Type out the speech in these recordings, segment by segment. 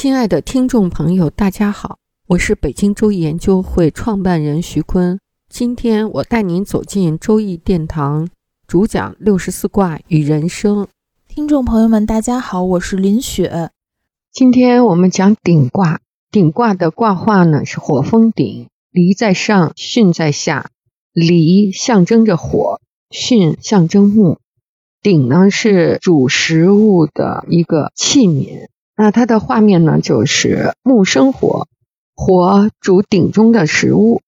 亲爱的听众朋友，大家好，我是北京周易研究会创办人徐坤。今天我带您走进周易殿堂，主讲六十四卦与人生。听众朋友们，大家好，我是林雪。今天我们讲鼎卦，鼎卦的卦画呢是火风鼎，离在上，巽在下。离象征着火，巽象征木。鼎呢是主食物的一个器皿。那它的画面呢，就是木生火，火主鼎中的食物，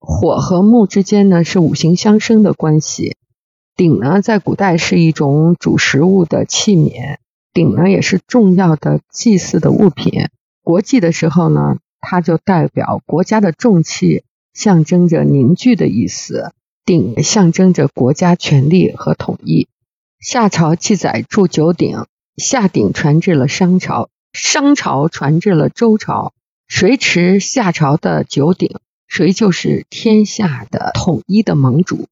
火和木之间呢是五行相生的关系。鼎呢，在古代是一种煮食物的器皿，鼎呢也是重要的祭祀的物品。国祭的时候呢，它就代表国家的重器，象征着凝聚的意思。鼎象征着国家权力和统一。夏朝记载铸九鼎，夏鼎传至了商朝。商朝传至了周朝，谁持夏朝的九鼎，谁就是天下的统一的盟主。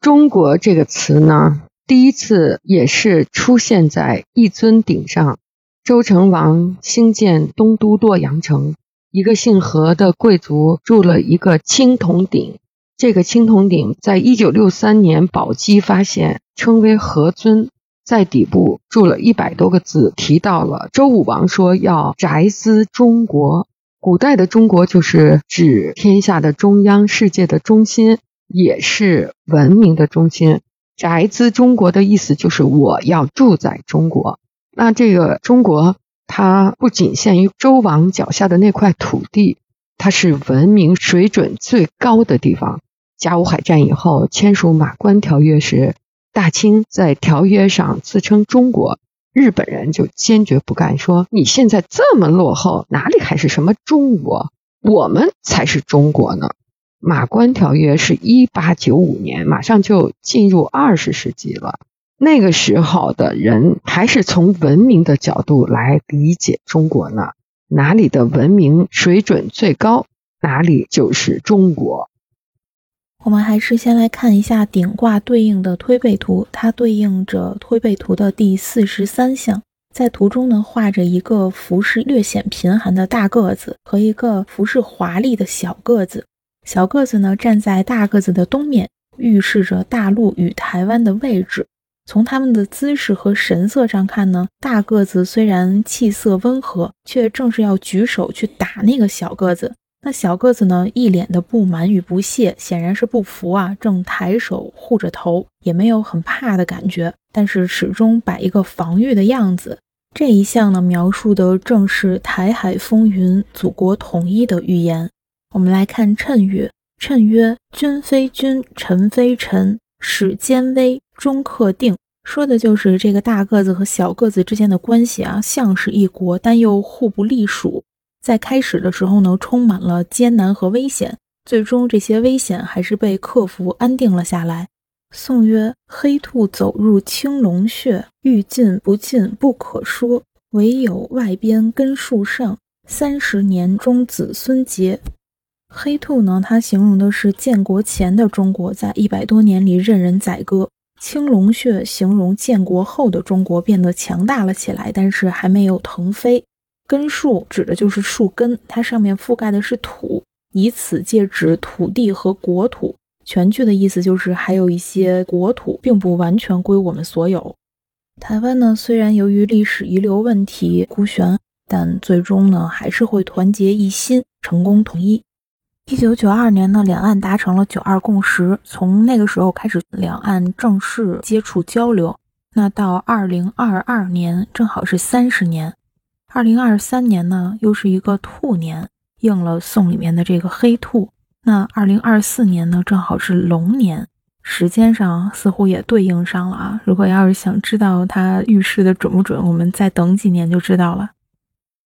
中国这个词呢，第一次也是出现在一尊鼎上。周成王兴建东都洛阳城，一个姓何的贵族铸了一个青铜鼎。这个青铜鼎在一九六三年宝鸡发现，称为何尊。在底部注了一百多个字，提到了周武王说要宅兹中国。古代的中国就是指天下的中央、世界的中心，也是文明的中心。宅兹中国的意思就是我要住在中国。那这个中国，它不仅限于周王脚下的那块土地，它是文明水准最高的地方。甲午海战以后签署马关条约时。大清在条约上自称中国，日本人就坚决不干，说你现在这么落后，哪里还是什么中国？我们才是中国呢！马关条约是一八九五年，马上就进入二十世纪了。那个时候的人还是从文明的角度来理解中国呢，哪里的文明水准最高，哪里就是中国。我们还是先来看一下顶卦对应的推背图，它对应着推背图的第四十三象。在图中呢，画着一个服饰略显贫寒的大个子和一个服饰华丽的小个子。小个子呢站在大个子的东面，预示着大陆与台湾的位置。从他们的姿势和神色上看呢，大个子虽然气色温和，却正是要举手去打那个小个子。那小个子呢，一脸的不满与不屑，显然是不服啊，正抬手护着头，也没有很怕的感觉，但是始终摆一个防御的样子。这一项呢，描述的正是台海风云、祖国统一的预言。我们来看谶语，谶曰：“君非君，臣非臣，始坚威，终克定。”说的就是这个大个子和小个子之间的关系啊，像是一国，但又互不隶属。在开始的时候呢，充满了艰难和危险，最终这些危险还是被克服，安定了下来。宋曰：“黑兔走入青龙穴，欲进不进，不可说。唯有外边根树上，三十年中子孙结。”黑兔呢，它形容的是建国前的中国，在一百多年里任人宰割；青龙穴形容建国后的中国变得强大了起来，但是还没有腾飞。根树指的就是树根，它上面覆盖的是土，以此借指土地和国土。全句的意思就是还有一些国土并不完全归我们所有。台湾呢，虽然由于历史遗留问题孤悬，但最终呢还是会团结一心，成功统一。一九九二年呢，两岸达成了九二共识，从那个时候开始，两岸正式接触交流。那到二零二二年，正好是三十年。二零二三年呢，又是一个兔年，应了宋里面的这个黑兔。那二零二四年呢，正好是龙年，时间上似乎也对应上了啊。如果要是想知道它预示的准不准，我们再等几年就知道了。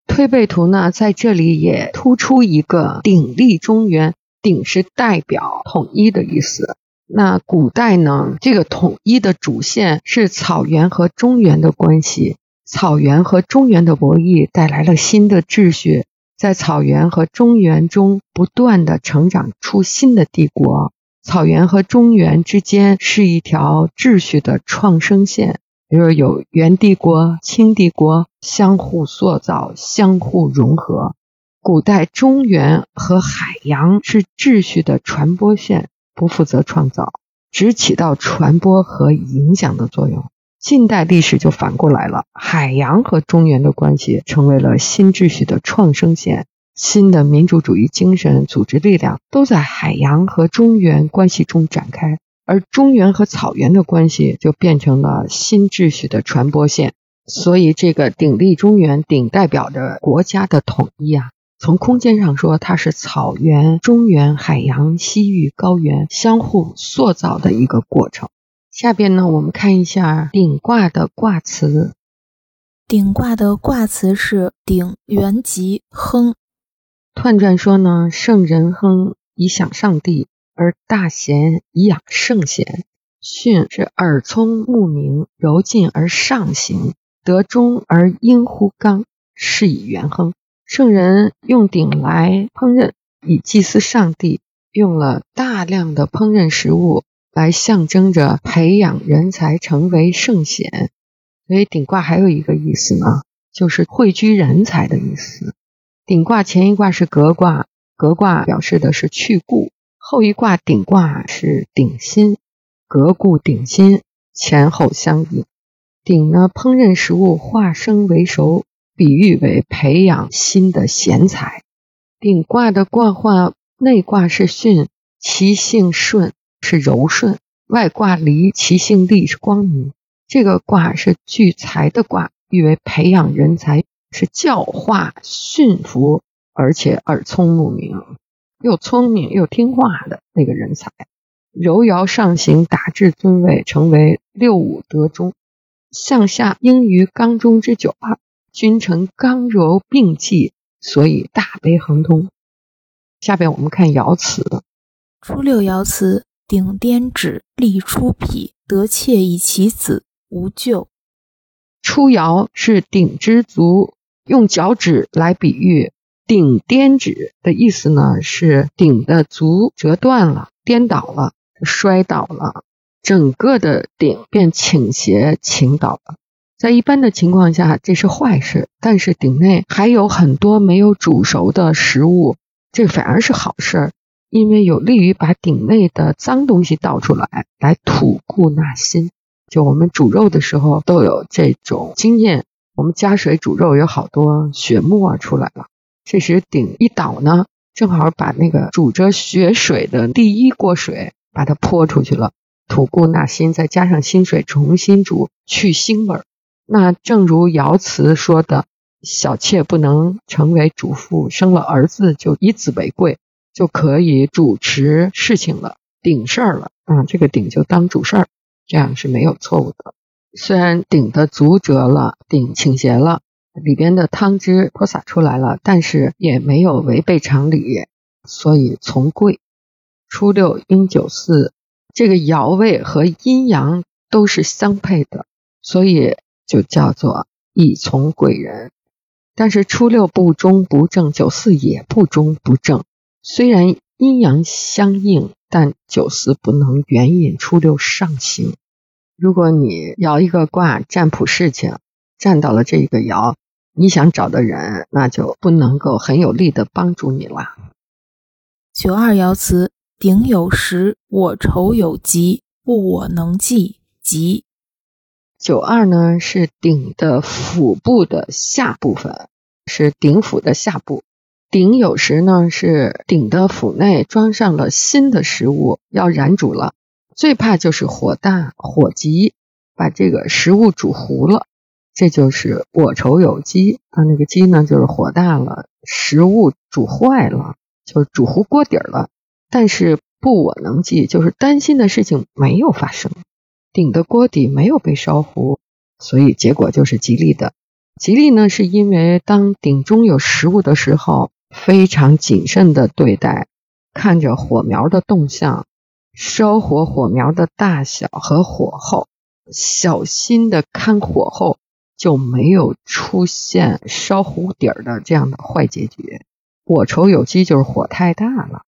推背图呢，在这里也突出一个鼎立中原，鼎是代表统一的意思。那古代呢，这个统一的主线是草原和中原的关系。草原和中原的博弈带来了新的秩序，在草原和中原中不断的成长出新的帝国。草原和中原之间是一条秩序的创生线，比如有元帝国、清帝国相互塑造、相互融合。古代中原和海洋是秩序的传播线。不负责创造，只起到传播和影响的作用。近代历史就反过来了，海洋和中原的关系成为了新秩序的创生线，新的民主主义精神、组织力量都在海洋和中原关系中展开，而中原和草原的关系就变成了新秩序的传播线。所以，这个鼎立中原，鼎代表着国家的统一啊。从空间上说，它是草原、中原、海洋、西域、高原相互塑造的一个过程。下边呢，我们看一下鼎卦的卦辞。鼎卦的卦辞是“鼎元吉亨”。彖传说呢，圣人亨以享上帝，而大贤以养圣贤。巽是耳聪目明，柔进而上行，得中而应乎刚，是以元亨。圣人用鼎来烹饪，以祭祀上帝，用了大量的烹饪食物来象征着培养人才，成为圣贤。所以鼎卦还有一个意思呢，就是汇聚人才的意思。鼎卦前一卦是革卦，革卦表示的是去故；后一卦鼎卦是鼎新，革故鼎新，前后相应。鼎呢，烹饪食物，化生为熟。比喻为培养新的贤才。顶卦的卦画内卦是巽，其性顺，是柔顺；外卦离，其性利，是光明。这个卦是聚财的卦，喻为培养人才，是教化驯服，而且耳聪目明，又聪明又听话的那个人才。柔爻上行，达至尊位，成为六五德中，向下应于刚中之九二。君臣刚柔并济，所以大悲亨通。下边我们看爻辞：初六爻辞，顶颠指，立出匹，得妾以其子，无咎。初爻是顶之足，用脚趾来比喻顶颠指的意思呢，是顶的足折断了，颠倒了，摔倒了，整个的顶便倾斜倾倒了。在一般的情况下，这是坏事。但是鼎内还有很多没有煮熟的食物，这反而是好事，因为有利于把鼎内的脏东西倒出来，来吐故纳新。就我们煮肉的时候都有这种经验，我们加水煮肉有好多血沫出来了，这时鼎一倒呢，正好把那个煮着血水的第一锅水把它泼出去了，吐故纳新，再加上新水重新煮，去腥味儿。那正如爻辞说的，小妾不能成为主妇，生了儿子就以子为贵，就可以主持事情了，顶事儿了。啊，这个顶就当主事儿，这样是没有错误的。虽然顶的足折了，顶倾斜了，里边的汤汁泼洒出来了，但是也没有违背常理，所以从贵。初六应九四，这个爻位和阴阳都是相配的，所以。就叫做以从贵人，但是初六不中不正，九四也不中不正。虽然阴阳相应，但九四不能援引初六上行。如果你摇一个卦占卜事情，占到了这一个爻，你想找的人，那就不能够很有力的帮助你了。九二爻辞：鼎有时，我愁有疾，不我能济，疾。九二呢是鼎的腹部的下部分，是鼎腹的下部。鼎有时呢是鼎的腹内装上了新的食物，要燃煮了。最怕就是火大火急，把这个食物煮糊了。这就是我愁有机啊，那个机呢就是火大了，食物煮坏了，就是煮糊锅底了。但是不我能记，就是担心的事情没有发生，鼎的锅底没有被烧糊，所以结果就是吉利的。吉利呢，是因为当鼎中有食物的时候，非常谨慎的对待，看着火苗的动向，烧火火苗的大小和火候，小心的看火候，就没有出现烧糊底儿的这样的坏结局。火稠有机就是火太大了，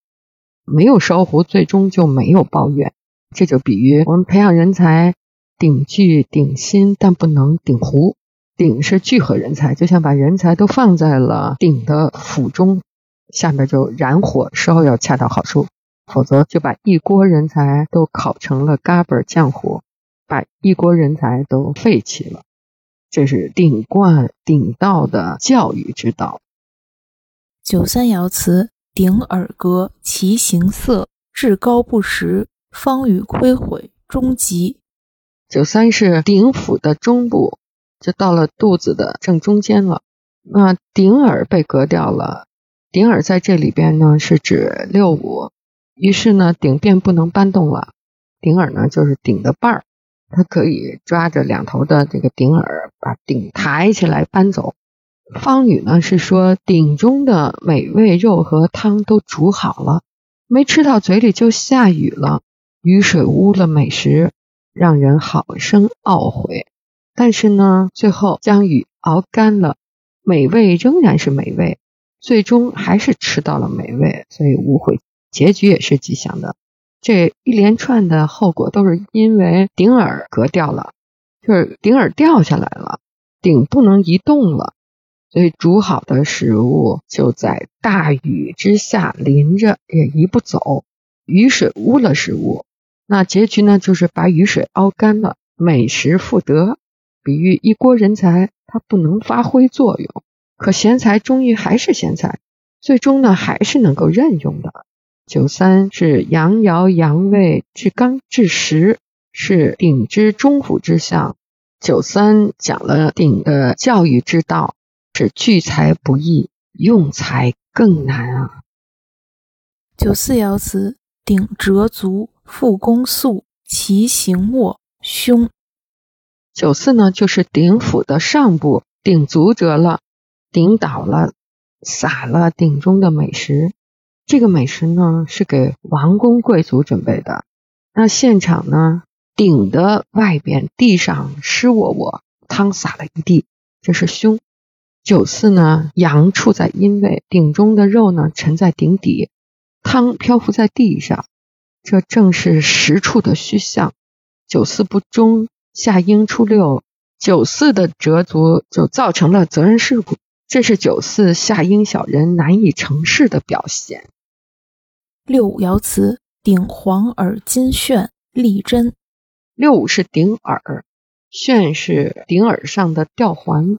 没有烧糊，最终就没有抱怨。这就比喻我们培养人才，顶聚顶新，但不能顶糊。鼎是聚合人才，就像把人才都放在了鼎的釜中，下面就燃火烧要恰到好处，否则就把一锅人才都烤成了嘎嘣浆糊，把一锅人才都废弃了。这是鼎冠鼎道的教育之道。九三爻辞：鼎耳歌，其形色至高不实，方与亏毁，终极。九三是鼎府的中部。就到了肚子的正中间了。那顶耳被割掉了，顶耳在这里边呢是指六五，于是呢顶便不能搬动了。顶耳呢就是顶的瓣儿，它可以抓着两头的这个顶耳，把顶抬起来搬走。方语呢是说鼎中的美味肉和汤都煮好了，没吃到嘴里就下雨了，雨水污了美食，让人好生懊悔。但是呢，最后将雨熬干了，美味仍然是美味，最终还是吃到了美味，所以无悔，结局也是吉祥的。这一连串的后果都是因为顶耳割掉了，就是顶耳掉下来了，顶不能移动了，所以煮好的食物就在大雨之下淋着也移不走，雨水污了食物，那结局呢就是把雨水熬干了，美食复得。比喻一锅人才，它不能发挥作用，可贤才终于还是贤才，最终呢还是能够任用的。九三是阳爻阳位至刚至实，是鼎之中府之象。九三讲了鼎的教育之道，是聚财不易，用财更难啊。九四爻辞：鼎折足，复弓速，其形卧凶。九四呢，就是鼎府的上部，鼎足折了，鼎倒了，洒了鼎中的美食。这个美食呢，是给王公贵族准备的。那现场呢，鼎的外边地上湿沃沃，汤洒了一地，这是凶。九四呢，阳处在阴位，鼎中的肉呢沉在鼎底，汤漂浮在地上，这正是实处的虚象。九四不忠。夏英初六，九四的折足就造成了责任事故，这是九四夏英小人难以成事的表现。六五爻辞：顶黄耳金炫，立贞。六五是顶耳，炫是顶耳上的吊环，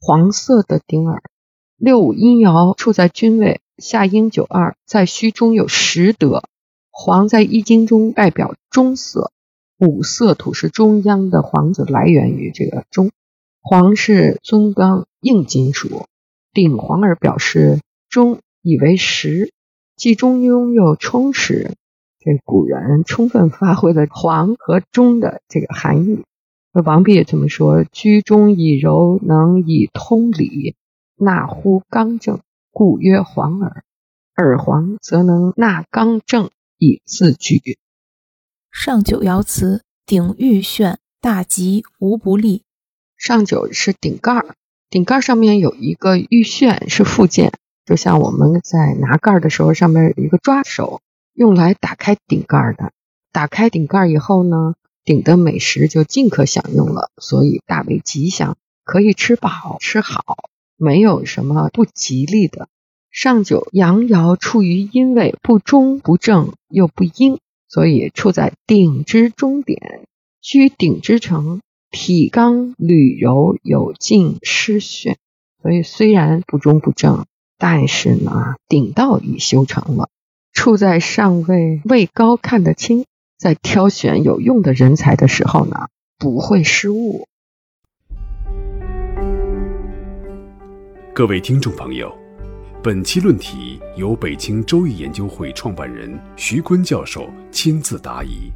黄色的顶耳。六五阴爻处在君位，夏英九二在虚中有实德，黄在易经中代表中色。五色土是中央的黄子，来源于这个中。黄是尊刚硬金属，顶黄而表示中以为实，既中庸又充实。这古人充分发挥了黄和中的这个含义。王弼也这么说：居中以柔，能以通理，纳乎刚正，故曰黄耳。耳黄则能纳刚正，以自举。上九爻辞：鼎玉炫，大吉，无不利。上九是顶盖儿，顶盖上面有一个玉炫，是附件，就像我们在拿盖的时候，上面有一个抓手，用来打开顶盖的。打开顶盖以后呢，鼎的美食就尽可享用了，所以大为吉祥，可以吃饱吃好，没有什么不吉利的。上九阳爻处于阴位，不中不正又不阴。所以处在鼎之中点，居鼎之城，体刚履柔，有劲失炫。所以虽然不中不正，但是呢，鼎道已修成了。处在上位，位高看得清，在挑选有用的人才的时候呢，不会失误。各位听众朋友。本期论题由北京周易研究会创办人徐坤教授亲自答疑。